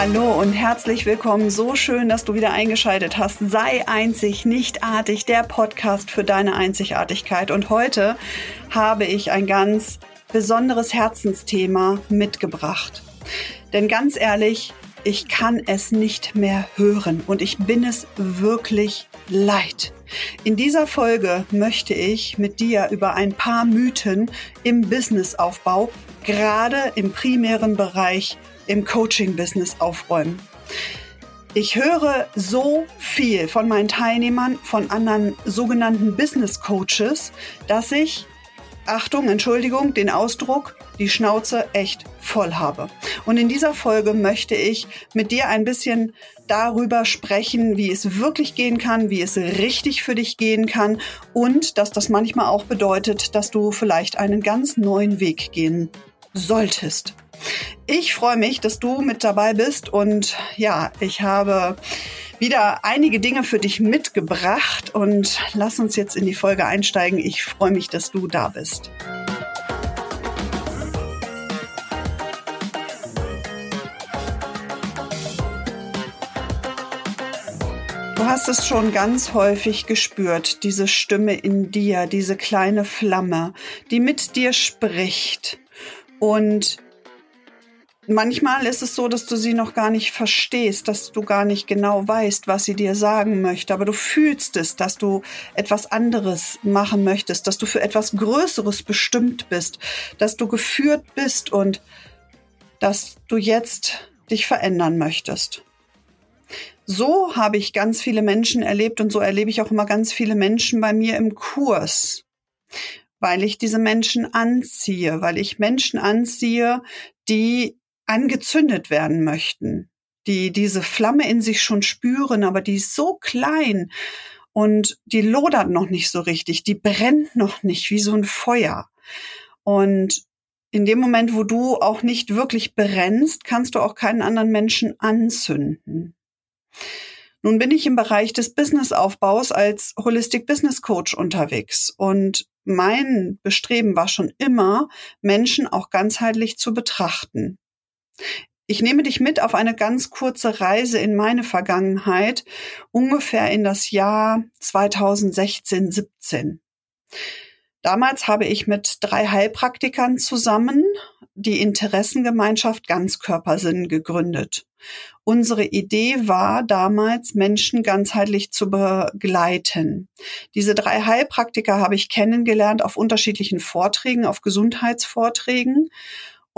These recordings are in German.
Hallo und herzlich willkommen. So schön, dass du wieder eingeschaltet hast. Sei einzig, nicht artig, der Podcast für deine Einzigartigkeit. Und heute habe ich ein ganz besonderes Herzensthema mitgebracht. Denn ganz ehrlich, ich kann es nicht mehr hören und ich bin es wirklich leid. In dieser Folge möchte ich mit dir über ein paar Mythen im Businessaufbau, gerade im primären Bereich im Coaching-Business aufräumen. Ich höre so viel von meinen Teilnehmern, von anderen sogenannten Business Coaches, dass ich, Achtung, Entschuldigung, den Ausdruck, die Schnauze echt voll habe. Und in dieser Folge möchte ich mit dir ein bisschen darüber sprechen, wie es wirklich gehen kann, wie es richtig für dich gehen kann und dass das manchmal auch bedeutet, dass du vielleicht einen ganz neuen Weg gehen solltest. Ich freue mich, dass du mit dabei bist und ja, ich habe wieder einige Dinge für dich mitgebracht und lass uns jetzt in die Folge einsteigen. Ich freue mich, dass du da bist. Du hast es schon ganz häufig gespürt, diese Stimme in dir, diese kleine Flamme, die mit dir spricht und manchmal ist es so, dass du sie noch gar nicht verstehst, dass du gar nicht genau weißt, was sie dir sagen möchte, aber du fühlst es, dass du etwas anderes machen möchtest, dass du für etwas Größeres bestimmt bist, dass du geführt bist und dass du jetzt dich verändern möchtest. So habe ich ganz viele Menschen erlebt und so erlebe ich auch immer ganz viele Menschen bei mir im Kurs weil ich diese Menschen anziehe, weil ich Menschen anziehe, die angezündet werden möchten, die diese Flamme in sich schon spüren, aber die ist so klein und die lodert noch nicht so richtig, die brennt noch nicht wie so ein Feuer. Und in dem Moment, wo du auch nicht wirklich brennst, kannst du auch keinen anderen Menschen anzünden. Nun bin ich im Bereich des Businessaufbaus als Holistic Business Coach unterwegs und mein Bestreben war schon immer, Menschen auch ganzheitlich zu betrachten. Ich nehme dich mit auf eine ganz kurze Reise in meine Vergangenheit, ungefähr in das Jahr 2016, 17. Damals habe ich mit drei Heilpraktikern zusammen die Interessengemeinschaft Ganzkörpersinn gegründet. Unsere Idee war damals, Menschen ganzheitlich zu begleiten. Diese drei Heilpraktiker habe ich kennengelernt auf unterschiedlichen Vorträgen, auf Gesundheitsvorträgen.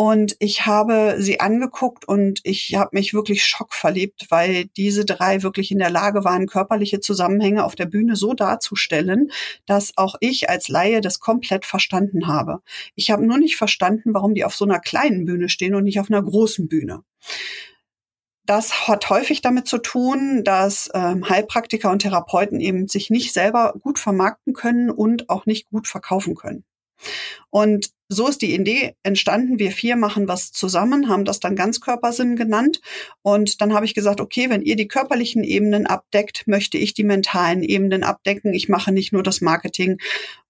Und ich habe sie angeguckt und ich habe mich wirklich schockverliebt, weil diese drei wirklich in der Lage waren, körperliche Zusammenhänge auf der Bühne so darzustellen, dass auch ich als Laie das komplett verstanden habe. Ich habe nur nicht verstanden, warum die auf so einer kleinen Bühne stehen und nicht auf einer großen Bühne. Das hat häufig damit zu tun, dass ähm, Heilpraktiker und Therapeuten eben sich nicht selber gut vermarkten können und auch nicht gut verkaufen können. Und so ist die Idee entstanden. Wir vier machen was zusammen, haben das dann Ganzkörpersinn genannt. Und dann habe ich gesagt, okay, wenn ihr die körperlichen Ebenen abdeckt, möchte ich die mentalen Ebenen abdecken. Ich mache nicht nur das Marketing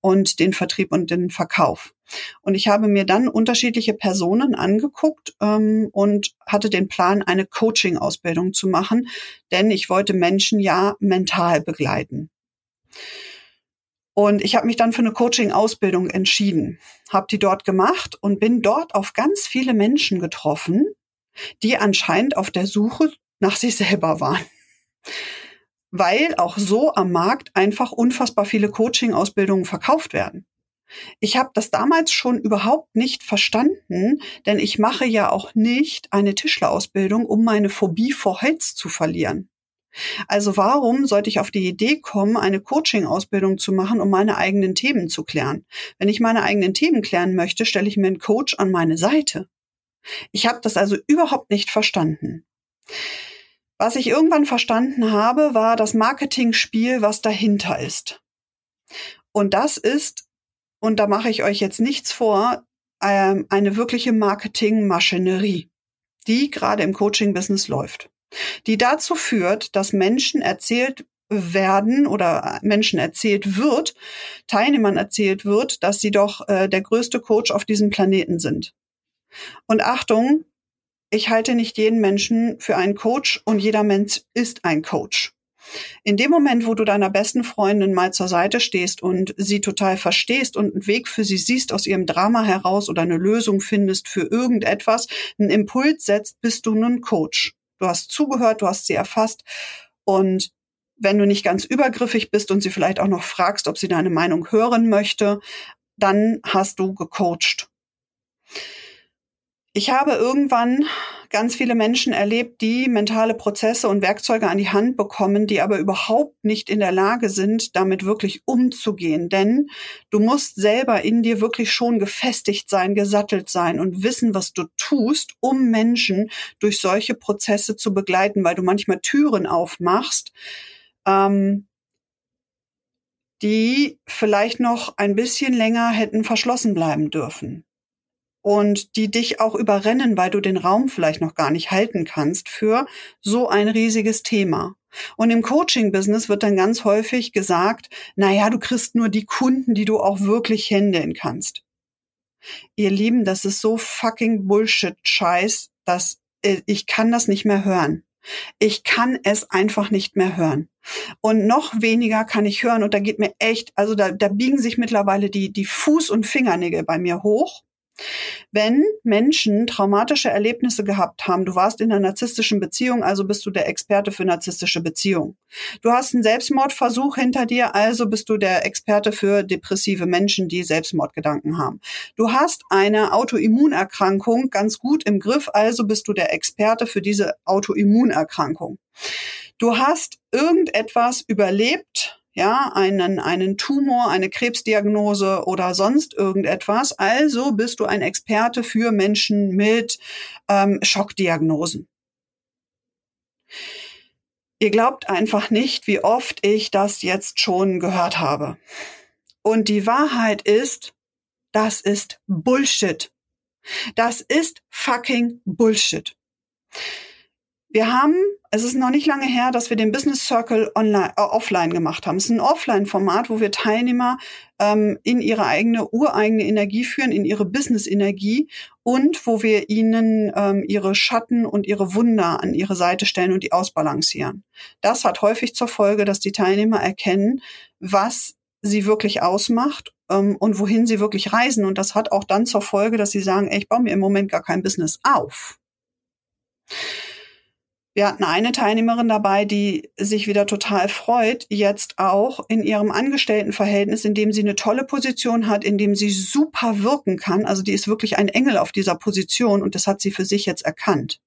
und den Vertrieb und den Verkauf. Und ich habe mir dann unterschiedliche Personen angeguckt ähm, und hatte den Plan, eine Coaching-Ausbildung zu machen, denn ich wollte Menschen ja mental begleiten. Und ich habe mich dann für eine Coaching-Ausbildung entschieden, habe die dort gemacht und bin dort auf ganz viele Menschen getroffen, die anscheinend auf der Suche nach sich selber waren. Weil auch so am Markt einfach unfassbar viele Coaching-Ausbildungen verkauft werden. Ich habe das damals schon überhaupt nicht verstanden, denn ich mache ja auch nicht eine Tischlerausbildung, um meine Phobie vor Holz zu verlieren. Also warum sollte ich auf die Idee kommen, eine Coaching-Ausbildung zu machen, um meine eigenen Themen zu klären? Wenn ich meine eigenen Themen klären möchte, stelle ich mir einen Coach an meine Seite. Ich habe das also überhaupt nicht verstanden. Was ich irgendwann verstanden habe, war das Marketing-Spiel, was dahinter ist. Und das ist, und da mache ich euch jetzt nichts vor, ähm, eine wirkliche Marketing-Maschinerie, die gerade im Coaching-Business läuft die dazu führt, dass Menschen erzählt werden oder Menschen erzählt wird, Teilnehmern erzählt wird, dass sie doch äh, der größte Coach auf diesem Planeten sind. Und Achtung, ich halte nicht jeden Menschen für einen Coach und jeder Mensch ist ein Coach. In dem Moment, wo du deiner besten Freundin mal zur Seite stehst und sie total verstehst und einen Weg für sie siehst aus ihrem Drama heraus oder eine Lösung findest für irgendetwas, einen Impuls setzt, bist du nun Coach. Du hast zugehört, du hast sie erfasst und wenn du nicht ganz übergriffig bist und sie vielleicht auch noch fragst, ob sie deine Meinung hören möchte, dann hast du gecoacht. Ich habe irgendwann ganz viele Menschen erlebt, die mentale Prozesse und Werkzeuge an die Hand bekommen, die aber überhaupt nicht in der Lage sind, damit wirklich umzugehen. Denn du musst selber in dir wirklich schon gefestigt sein, gesattelt sein und wissen, was du tust, um Menschen durch solche Prozesse zu begleiten, weil du manchmal Türen aufmachst, ähm, die vielleicht noch ein bisschen länger hätten verschlossen bleiben dürfen und die dich auch überrennen, weil du den Raum vielleicht noch gar nicht halten kannst für so ein riesiges Thema. Und im Coaching-Business wird dann ganz häufig gesagt, na ja, du kriegst nur die Kunden, die du auch wirklich händeln kannst. Ihr Lieben, das ist so fucking Bullshit-Scheiß, dass äh, ich kann das nicht mehr hören. Ich kann es einfach nicht mehr hören. Und noch weniger kann ich hören, und da geht mir echt, also da, da biegen sich mittlerweile die, die Fuß- und Fingernägel bei mir hoch wenn Menschen traumatische Erlebnisse gehabt haben, du warst in einer narzisstischen Beziehung, also bist du der Experte für narzisstische Beziehungen. Du hast einen Selbstmordversuch hinter dir, also bist du der Experte für depressive Menschen, die Selbstmordgedanken haben. Du hast eine Autoimmunerkrankung ganz gut im Griff, also bist du der Experte für diese Autoimmunerkrankung. Du hast irgendetwas überlebt, ja, einen, einen Tumor, eine Krebsdiagnose oder sonst irgendetwas. Also bist du ein Experte für Menschen mit ähm, Schockdiagnosen. Ihr glaubt einfach nicht, wie oft ich das jetzt schon gehört habe. Und die Wahrheit ist, das ist Bullshit. Das ist fucking Bullshit. Wir haben es ist noch nicht lange her, dass wir den Business Circle online, äh, offline gemacht haben. Es ist ein Offline-Format, wo wir Teilnehmer ähm, in ihre eigene, ureigene Energie führen, in ihre Business-Energie und wo wir ihnen ähm, ihre Schatten und ihre Wunder an ihre Seite stellen und die ausbalancieren. Das hat häufig zur Folge, dass die Teilnehmer erkennen, was sie wirklich ausmacht ähm, und wohin sie wirklich reisen. Und das hat auch dann zur Folge, dass sie sagen, ey, ich baue mir im Moment gar kein Business auf. Wir hatten eine Teilnehmerin dabei, die sich wieder total freut, jetzt auch in ihrem Angestelltenverhältnis, in dem sie eine tolle Position hat, in dem sie super wirken kann. Also die ist wirklich ein Engel auf dieser Position und das hat sie für sich jetzt erkannt.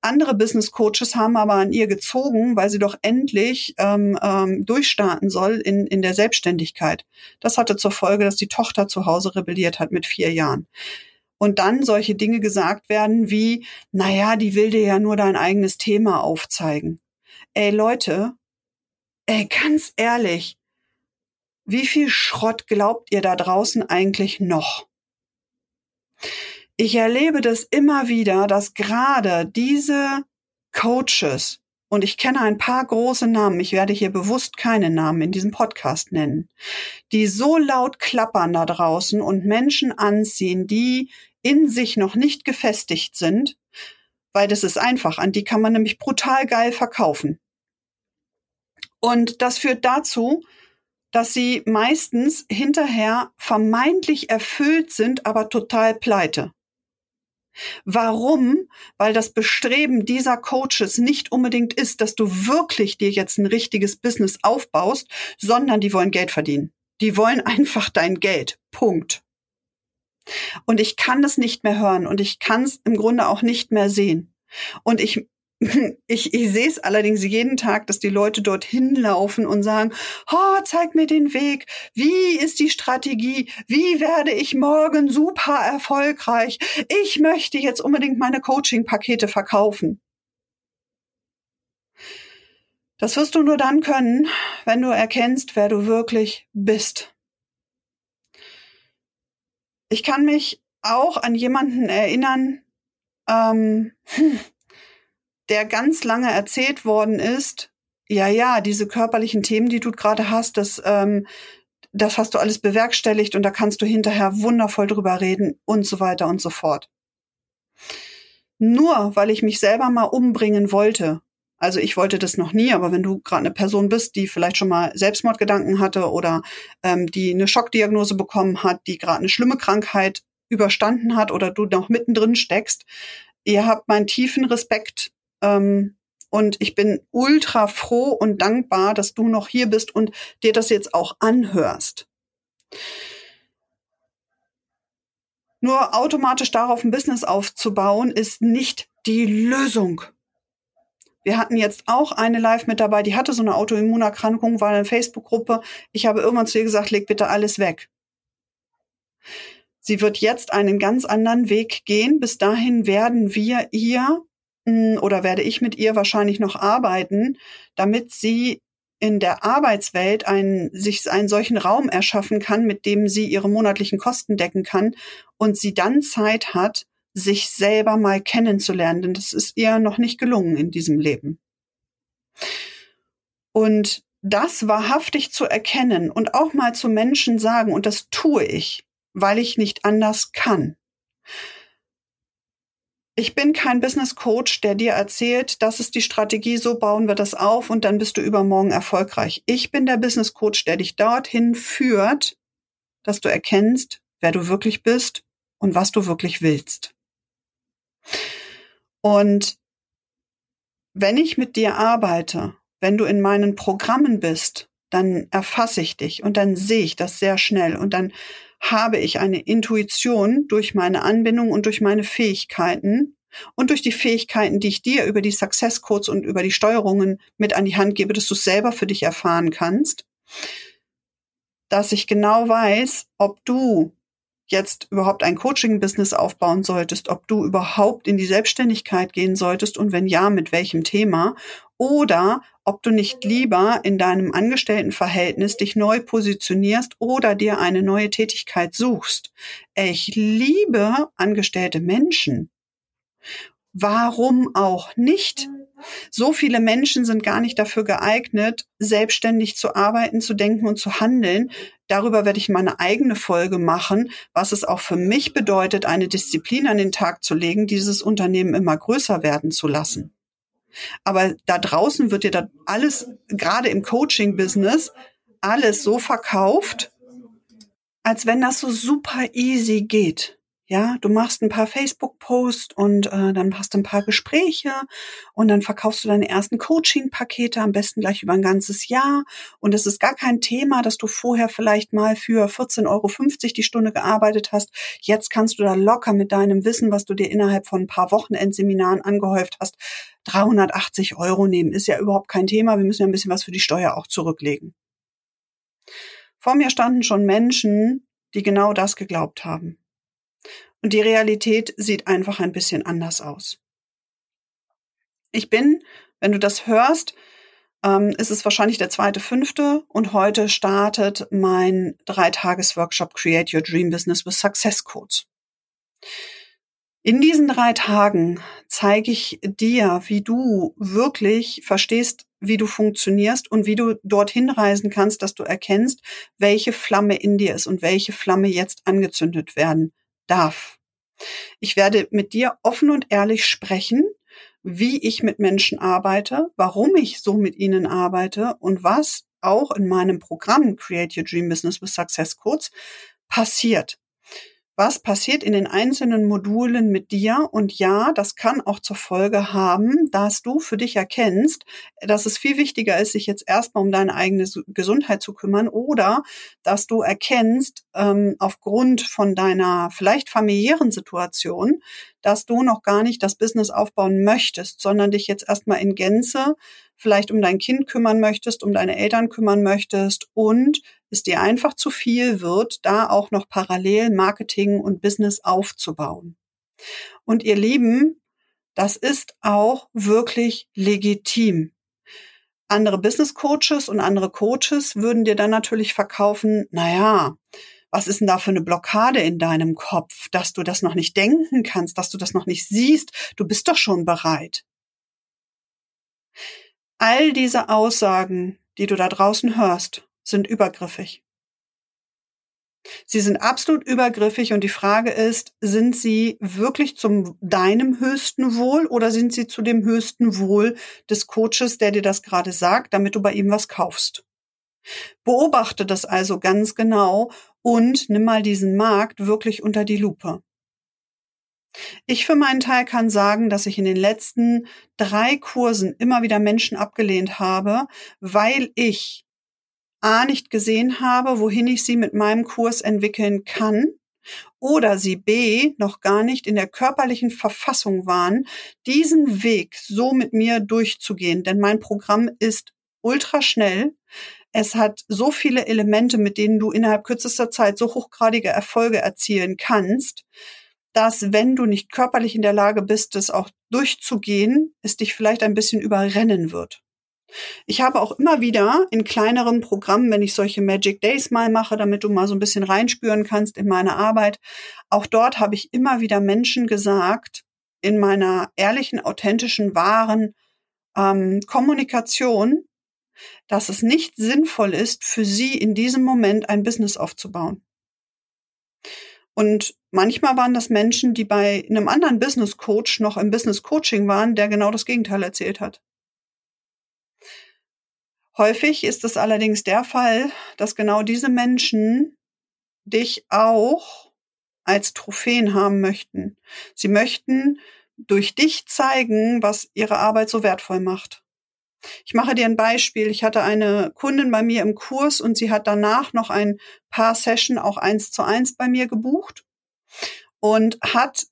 Andere Business Coaches haben aber an ihr gezogen, weil sie doch endlich ähm, ähm, durchstarten soll in, in der Selbstständigkeit. Das hatte zur Folge, dass die Tochter zu Hause rebelliert hat mit vier Jahren und dann solche Dinge gesagt werden wie, naja, die will dir ja nur dein eigenes Thema aufzeigen. Ey Leute, ey, ganz ehrlich, wie viel Schrott glaubt ihr da draußen eigentlich noch? Ich erlebe das immer wieder, dass gerade diese Coaches, und ich kenne ein paar große Namen, ich werde hier bewusst keine Namen in diesem Podcast nennen, die so laut klappern da draußen und Menschen anziehen, die in sich noch nicht gefestigt sind, weil das ist einfach, an die kann man nämlich brutal geil verkaufen. Und das führt dazu, dass sie meistens hinterher vermeintlich erfüllt sind, aber total pleite. Warum? Weil das Bestreben dieser Coaches nicht unbedingt ist, dass du wirklich dir jetzt ein richtiges Business aufbaust, sondern die wollen Geld verdienen. Die wollen einfach dein Geld. Punkt. Und ich kann das nicht mehr hören und ich kann es im Grunde auch nicht mehr sehen. Und ich ich, ich sehe es allerdings jeden Tag, dass die Leute dorthin laufen und sagen, oh, zeig mir den Weg, wie ist die Strategie, wie werde ich morgen super erfolgreich, ich möchte jetzt unbedingt meine Coaching-Pakete verkaufen. Das wirst du nur dann können, wenn du erkennst, wer du wirklich bist. Ich kann mich auch an jemanden erinnern, ähm, hm, der ganz lange erzählt worden ist, ja, ja, diese körperlichen Themen, die du gerade hast, das, ähm, das hast du alles bewerkstelligt und da kannst du hinterher wundervoll drüber reden und so weiter und so fort. nur weil ich mich selber mal umbringen wollte. Also ich wollte das noch nie, aber wenn du gerade eine Person bist, die vielleicht schon mal Selbstmordgedanken hatte oder ähm, die eine Schockdiagnose bekommen hat, die gerade eine schlimme Krankheit überstanden hat oder du noch mittendrin steckst, ihr habt meinen tiefen Respekt ähm, und ich bin ultra froh und dankbar, dass du noch hier bist und dir das jetzt auch anhörst. Nur automatisch darauf ein Business aufzubauen, ist nicht die Lösung. Wir hatten jetzt auch eine Live mit dabei, die hatte so eine Autoimmunerkrankung, war in einer Facebook-Gruppe. Ich habe irgendwann zu ihr gesagt, leg bitte alles weg. Sie wird jetzt einen ganz anderen Weg gehen. Bis dahin werden wir ihr oder werde ich mit ihr wahrscheinlich noch arbeiten, damit sie in der Arbeitswelt einen, sich einen solchen Raum erschaffen kann, mit dem sie ihre monatlichen Kosten decken kann und sie dann Zeit hat, sich selber mal kennenzulernen, denn das ist ihr noch nicht gelungen in diesem Leben. Und das wahrhaftig zu erkennen und auch mal zu Menschen sagen, und das tue ich, weil ich nicht anders kann. Ich bin kein Business Coach, der dir erzählt, das ist die Strategie, so bauen wir das auf und dann bist du übermorgen erfolgreich. Ich bin der Business Coach, der dich dorthin führt, dass du erkennst, wer du wirklich bist und was du wirklich willst. Und wenn ich mit dir arbeite, wenn du in meinen Programmen bist, dann erfasse ich dich und dann sehe ich das sehr schnell und dann habe ich eine Intuition durch meine Anbindung und durch meine Fähigkeiten und durch die Fähigkeiten, die ich dir über die Success Codes und über die Steuerungen mit an die Hand gebe, dass du es selber für dich erfahren kannst, dass ich genau weiß, ob du jetzt überhaupt ein Coaching-Business aufbauen solltest, ob du überhaupt in die Selbstständigkeit gehen solltest und wenn ja, mit welchem Thema oder ob du nicht lieber in deinem Angestelltenverhältnis dich neu positionierst oder dir eine neue Tätigkeit suchst. Ich liebe angestellte Menschen. Warum auch nicht? So viele Menschen sind gar nicht dafür geeignet, selbstständig zu arbeiten, zu denken und zu handeln. Darüber werde ich meine eigene Folge machen, was es auch für mich bedeutet, eine Disziplin an den Tag zu legen, dieses Unternehmen immer größer werden zu lassen. Aber da draußen wird dir da alles, gerade im Coaching-Business, alles so verkauft, als wenn das so super easy geht. Ja, du machst ein paar Facebook-Posts und äh, dann hast du ein paar Gespräche und dann verkaufst du deine ersten Coaching-Pakete, am besten gleich über ein ganzes Jahr. Und es ist gar kein Thema, dass du vorher vielleicht mal für 14,50 Euro die Stunde gearbeitet hast. Jetzt kannst du da locker mit deinem Wissen, was du dir innerhalb von ein paar Wochenendseminaren angehäuft hast, 380 Euro nehmen. Ist ja überhaupt kein Thema. Wir müssen ja ein bisschen was für die Steuer auch zurücklegen. Vor mir standen schon Menschen, die genau das geglaubt haben. Und die Realität sieht einfach ein bisschen anders aus. Ich bin, wenn du das hörst, ähm, ist es wahrscheinlich der zweite, fünfte und heute startet mein Dreitages-Workshop Create Your Dream Business with Success Codes. In diesen drei Tagen zeige ich dir, wie du wirklich verstehst, wie du funktionierst und wie du dorthin reisen kannst, dass du erkennst, welche Flamme in dir ist und welche Flamme jetzt angezündet werden darf. Ich werde mit dir offen und ehrlich sprechen, wie ich mit Menschen arbeite, warum ich so mit ihnen arbeite und was auch in meinem Programm Create Your Dream Business with Success Codes passiert was passiert in den einzelnen Modulen mit dir. Und ja, das kann auch zur Folge haben, dass du für dich erkennst, dass es viel wichtiger ist, sich jetzt erstmal um deine eigene Gesundheit zu kümmern oder dass du erkennst, ähm, aufgrund von deiner vielleicht familiären Situation, dass du noch gar nicht das Business aufbauen möchtest, sondern dich jetzt erstmal in Gänze vielleicht um dein Kind kümmern möchtest, um deine Eltern kümmern möchtest und es dir einfach zu viel wird, da auch noch parallel Marketing und Business aufzubauen. Und ihr Lieben, das ist auch wirklich legitim. Andere Business Coaches und andere Coaches würden dir dann natürlich verkaufen, naja, was ist denn da für eine Blockade in deinem Kopf, dass du das noch nicht denken kannst, dass du das noch nicht siehst, du bist doch schon bereit. All diese Aussagen, die du da draußen hörst, sind übergriffig. Sie sind absolut übergriffig und die Frage ist, sind sie wirklich zum deinem höchsten Wohl oder sind sie zu dem höchsten Wohl des Coaches, der dir das gerade sagt, damit du bei ihm was kaufst? Beobachte das also ganz genau und nimm mal diesen Markt wirklich unter die Lupe. Ich für meinen Teil kann sagen, dass ich in den letzten drei Kursen immer wieder Menschen abgelehnt habe, weil ich A nicht gesehen habe, wohin ich sie mit meinem Kurs entwickeln kann oder sie B noch gar nicht in der körperlichen Verfassung waren, diesen Weg so mit mir durchzugehen. Denn mein Programm ist ultra schnell. Es hat so viele Elemente, mit denen du innerhalb kürzester Zeit so hochgradige Erfolge erzielen kannst, dass wenn du nicht körperlich in der Lage bist, es auch durchzugehen, es dich vielleicht ein bisschen überrennen wird. Ich habe auch immer wieder in kleineren Programmen, wenn ich solche Magic Days mal mache, damit du mal so ein bisschen reinspüren kannst in meine Arbeit, auch dort habe ich immer wieder Menschen gesagt, in meiner ehrlichen, authentischen, wahren ähm, Kommunikation, dass es nicht sinnvoll ist, für sie in diesem Moment ein Business aufzubauen. Und manchmal waren das Menschen, die bei einem anderen Business Coach noch im Business Coaching waren, der genau das Gegenteil erzählt hat. Häufig ist es allerdings der Fall, dass genau diese Menschen dich auch als Trophäen haben möchten. Sie möchten durch dich zeigen, was ihre Arbeit so wertvoll macht. Ich mache dir ein Beispiel. Ich hatte eine Kundin bei mir im Kurs und sie hat danach noch ein paar Session auch eins zu eins bei mir gebucht und hat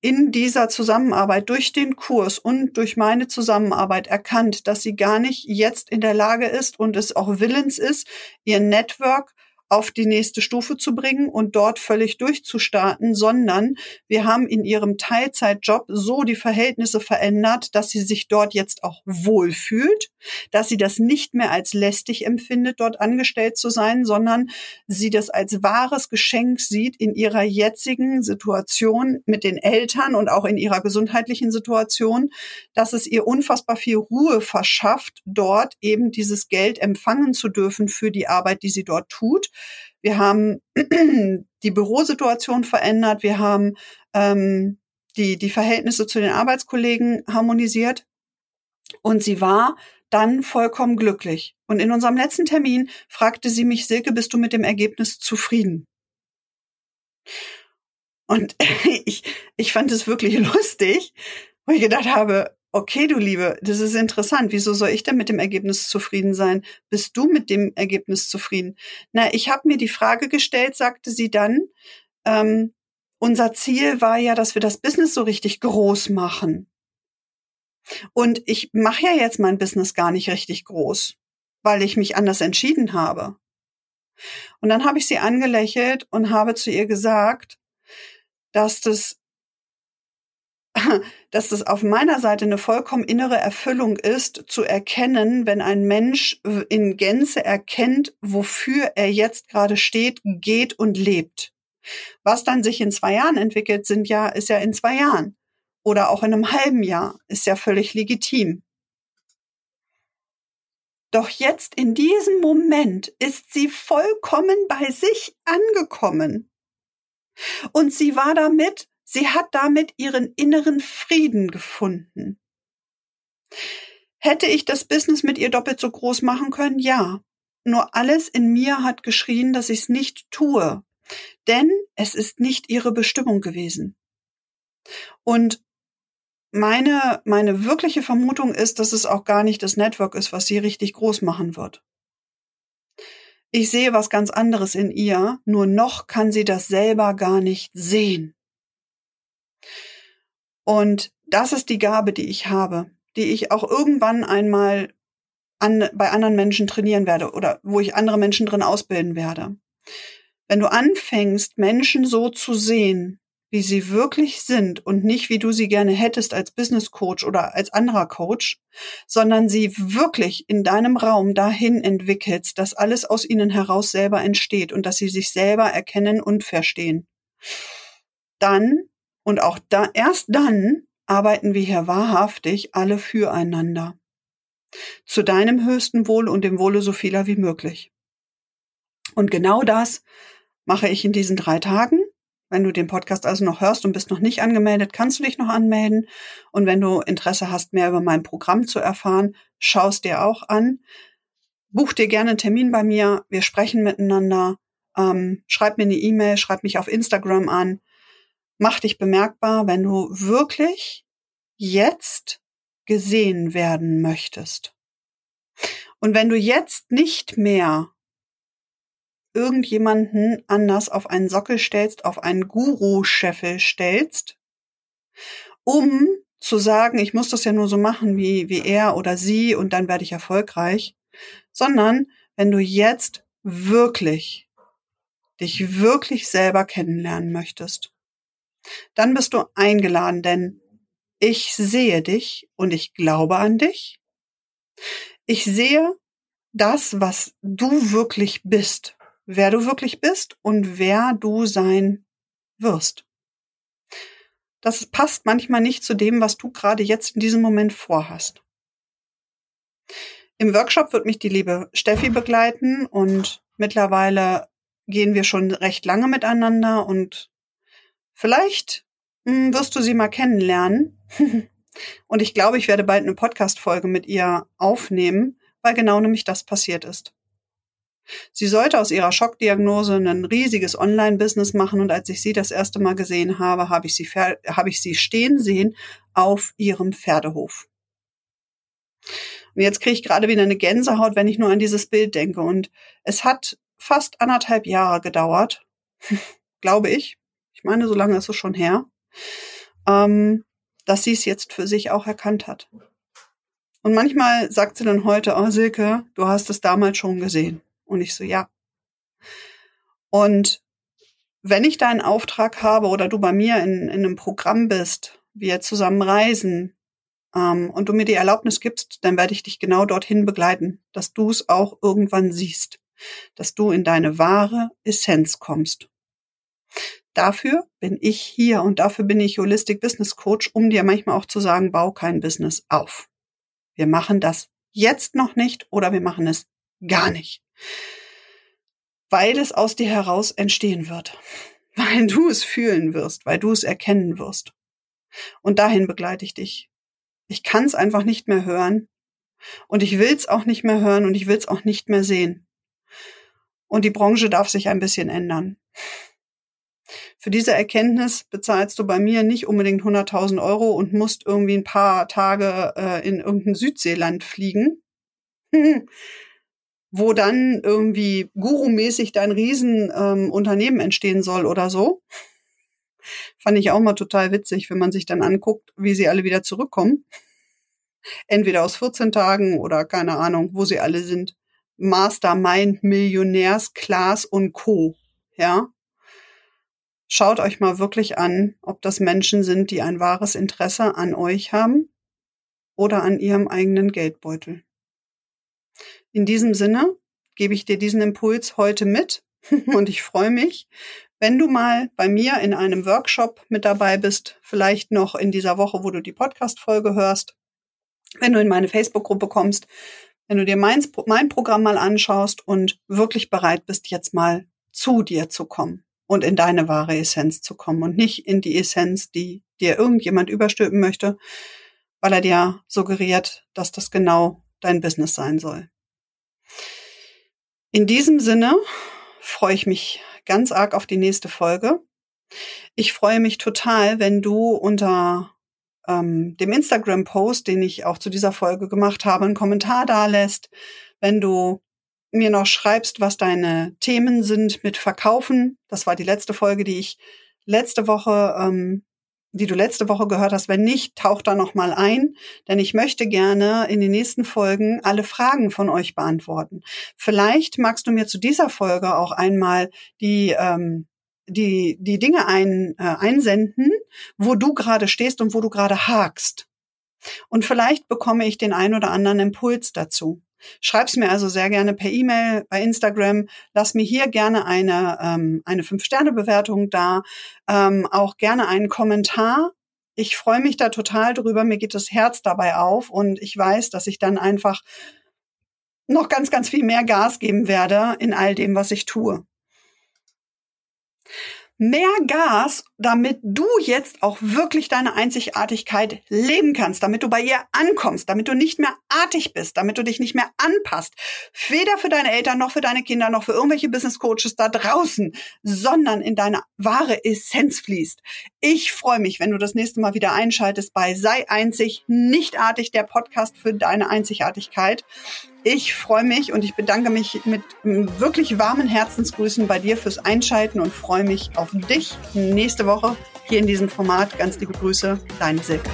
in dieser Zusammenarbeit durch den Kurs und durch meine Zusammenarbeit erkannt, dass sie gar nicht jetzt in der Lage ist und es auch willens ist, ihr Network auf die nächste Stufe zu bringen und dort völlig durchzustarten, sondern wir haben in ihrem Teilzeitjob so die Verhältnisse verändert, dass sie sich dort jetzt auch wohlfühlt, dass sie das nicht mehr als lästig empfindet, dort angestellt zu sein, sondern sie das als wahres Geschenk sieht in ihrer jetzigen Situation mit den Eltern und auch in ihrer gesundheitlichen Situation, dass es ihr unfassbar viel Ruhe verschafft, dort eben dieses Geld empfangen zu dürfen für die Arbeit, die sie dort tut wir haben die Bürosituation verändert. Wir haben ähm, die, die Verhältnisse zu den Arbeitskollegen harmonisiert. Und sie war dann vollkommen glücklich. Und in unserem letzten Termin fragte sie mich, Silke, bist du mit dem Ergebnis zufrieden? Und ich, ich fand es wirklich lustig, wo ich gedacht habe, okay, du Liebe, das ist interessant. Wieso soll ich denn mit dem Ergebnis zufrieden sein? Bist du mit dem Ergebnis zufrieden? Na, ich habe mir die Frage gestellt, sagte sie dann, ähm, unser Ziel war ja, dass wir das Business so richtig groß machen. Und ich mache ja jetzt mein Business gar nicht richtig groß, weil ich mich anders entschieden habe. Und dann habe ich sie angelächelt und habe zu ihr gesagt, dass das dass das auf meiner Seite eine vollkommen innere Erfüllung ist, zu erkennen, wenn ein Mensch in Gänze erkennt, wofür er jetzt gerade steht, geht und lebt. Was dann sich in zwei Jahren entwickelt, sind ja, ist ja in zwei Jahren. Oder auch in einem halben Jahr, ist ja völlig legitim. Doch jetzt in diesem Moment ist sie vollkommen bei sich angekommen. Und sie war damit Sie hat damit ihren inneren Frieden gefunden. Hätte ich das Business mit ihr doppelt so groß machen können? Ja. Nur alles in mir hat geschrien, dass ich es nicht tue. Denn es ist nicht ihre Bestimmung gewesen. Und meine, meine wirkliche Vermutung ist, dass es auch gar nicht das Network ist, was sie richtig groß machen wird. Ich sehe was ganz anderes in ihr, nur noch kann sie das selber gar nicht sehen. Und das ist die Gabe, die ich habe, die ich auch irgendwann einmal an, bei anderen Menschen trainieren werde oder wo ich andere Menschen drin ausbilden werde. Wenn du anfängst, Menschen so zu sehen, wie sie wirklich sind und nicht wie du sie gerne hättest als Business Coach oder als anderer Coach, sondern sie wirklich in deinem Raum dahin entwickelst, dass alles aus ihnen heraus selber entsteht und dass sie sich selber erkennen und verstehen. Dann und auch da, erst dann arbeiten wir hier wahrhaftig alle füreinander. Zu deinem höchsten Wohl und dem Wohle so vieler wie möglich. Und genau das mache ich in diesen drei Tagen. Wenn du den Podcast also noch hörst und bist noch nicht angemeldet, kannst du dich noch anmelden. Und wenn du Interesse hast, mehr über mein Programm zu erfahren, schaust dir auch an. Buch dir gerne einen Termin bei mir. Wir sprechen miteinander. Ähm, schreib mir eine E-Mail, schreib mich auf Instagram an. Mach dich bemerkbar, wenn du wirklich jetzt gesehen werden möchtest. Und wenn du jetzt nicht mehr irgendjemanden anders auf einen Sockel stellst, auf einen Guru-Scheffel stellst, um zu sagen, ich muss das ja nur so machen wie, wie er oder sie und dann werde ich erfolgreich, sondern wenn du jetzt wirklich dich wirklich selber kennenlernen möchtest, dann bist du eingeladen, denn ich sehe dich und ich glaube an dich. Ich sehe das, was du wirklich bist wer du wirklich bist und wer du sein wirst. Das passt manchmal nicht zu dem, was du gerade jetzt in diesem Moment vorhast. Im Workshop wird mich die liebe Steffi begleiten und mittlerweile gehen wir schon recht lange miteinander und vielleicht hm, wirst du sie mal kennenlernen. und ich glaube, ich werde bald eine Podcast-Folge mit ihr aufnehmen, weil genau nämlich das passiert ist. Sie sollte aus ihrer Schockdiagnose ein riesiges Online-Business machen und als ich sie das erste Mal gesehen habe, habe ich sie, habe ich sie stehen sehen auf ihrem Pferdehof. Und jetzt kriege ich gerade wieder eine Gänsehaut, wenn ich nur an dieses Bild denke. Und es hat fast anderthalb Jahre gedauert, glaube ich. Ich meine, so lange ist es schon her, ähm, dass sie es jetzt für sich auch erkannt hat. Und manchmal sagt sie dann heute, oh Silke, du hast es damals schon gesehen. Und ich so, ja. Und wenn ich da einen Auftrag habe oder du bei mir in, in einem Programm bist, wir zusammen reisen ähm, und du mir die Erlaubnis gibst, dann werde ich dich genau dorthin begleiten, dass du es auch irgendwann siehst, dass du in deine wahre Essenz kommst. Dafür bin ich hier und dafür bin ich Holistic Business Coach, um dir manchmal auch zu sagen, bau kein Business auf. Wir machen das jetzt noch nicht oder wir machen es gar nicht weil es aus dir heraus entstehen wird, weil du es fühlen wirst, weil du es erkennen wirst. Und dahin begleite ich dich. Ich kann es einfach nicht mehr hören und ich will es auch nicht mehr hören und ich will es auch nicht mehr sehen. Und die Branche darf sich ein bisschen ändern. Für diese Erkenntnis bezahlst du bei mir nicht unbedingt 100.000 Euro und musst irgendwie ein paar Tage äh, in irgendein Südseeland fliegen. wo dann irgendwie gurumäßig dein Riesenunternehmen ähm, entstehen soll oder so. Fand ich auch mal total witzig, wenn man sich dann anguckt, wie sie alle wieder zurückkommen. Entweder aus 14 Tagen oder keine Ahnung, wo sie alle sind. Mastermind, Millionärs, Klaas und Co. Ja. Schaut euch mal wirklich an, ob das Menschen sind, die ein wahres Interesse an euch haben oder an ihrem eigenen Geldbeutel. In diesem Sinne gebe ich dir diesen Impuls heute mit und ich freue mich, wenn du mal bei mir in einem Workshop mit dabei bist, vielleicht noch in dieser Woche, wo du die Podcast-Folge hörst, wenn du in meine Facebook-Gruppe kommst, wenn du dir mein, mein Programm mal anschaust und wirklich bereit bist, jetzt mal zu dir zu kommen und in deine wahre Essenz zu kommen und nicht in die Essenz, die dir irgendjemand überstülpen möchte, weil er dir suggeriert, dass das genau dein Business sein soll. In diesem Sinne freue ich mich ganz arg auf die nächste Folge. Ich freue mich total, wenn du unter ähm, dem Instagram-Post, den ich auch zu dieser Folge gemacht habe, einen Kommentar da lässt, wenn du mir noch schreibst, was deine Themen sind mit Verkaufen. Das war die letzte Folge, die ich letzte Woche ähm, die du letzte Woche gehört hast. Wenn nicht, tauch da noch mal ein, denn ich möchte gerne in den nächsten Folgen alle Fragen von euch beantworten. Vielleicht magst du mir zu dieser Folge auch einmal die ähm, die die Dinge ein, äh, einsenden, wo du gerade stehst und wo du gerade hakst. Und vielleicht bekomme ich den ein oder anderen Impuls dazu. Schreib's mir also sehr gerne per E-Mail, bei Instagram. Lass mir hier gerne eine, ähm, eine Fünf-Sterne-Bewertung da. Ähm, auch gerne einen Kommentar. Ich freue mich da total drüber. Mir geht das Herz dabei auf und ich weiß, dass ich dann einfach noch ganz, ganz viel mehr Gas geben werde in all dem, was ich tue. Mehr Gas, damit du jetzt auch wirklich deine Einzigartigkeit leben kannst, damit du bei ihr ankommst, damit du nicht mehr artig bist, damit du dich nicht mehr anpasst. Weder für deine Eltern noch für deine Kinder noch für irgendwelche Business Coaches da draußen, sondern in deine wahre Essenz fließt. Ich freue mich, wenn du das nächste Mal wieder einschaltest bei Sei einzig, nicht artig, der Podcast für deine Einzigartigkeit. Ich freue mich und ich bedanke mich mit wirklich warmen Herzensgrüßen bei dir fürs Einschalten und freue mich auf dich nächste Woche hier in diesem Format. Ganz liebe Grüße, deine Silke.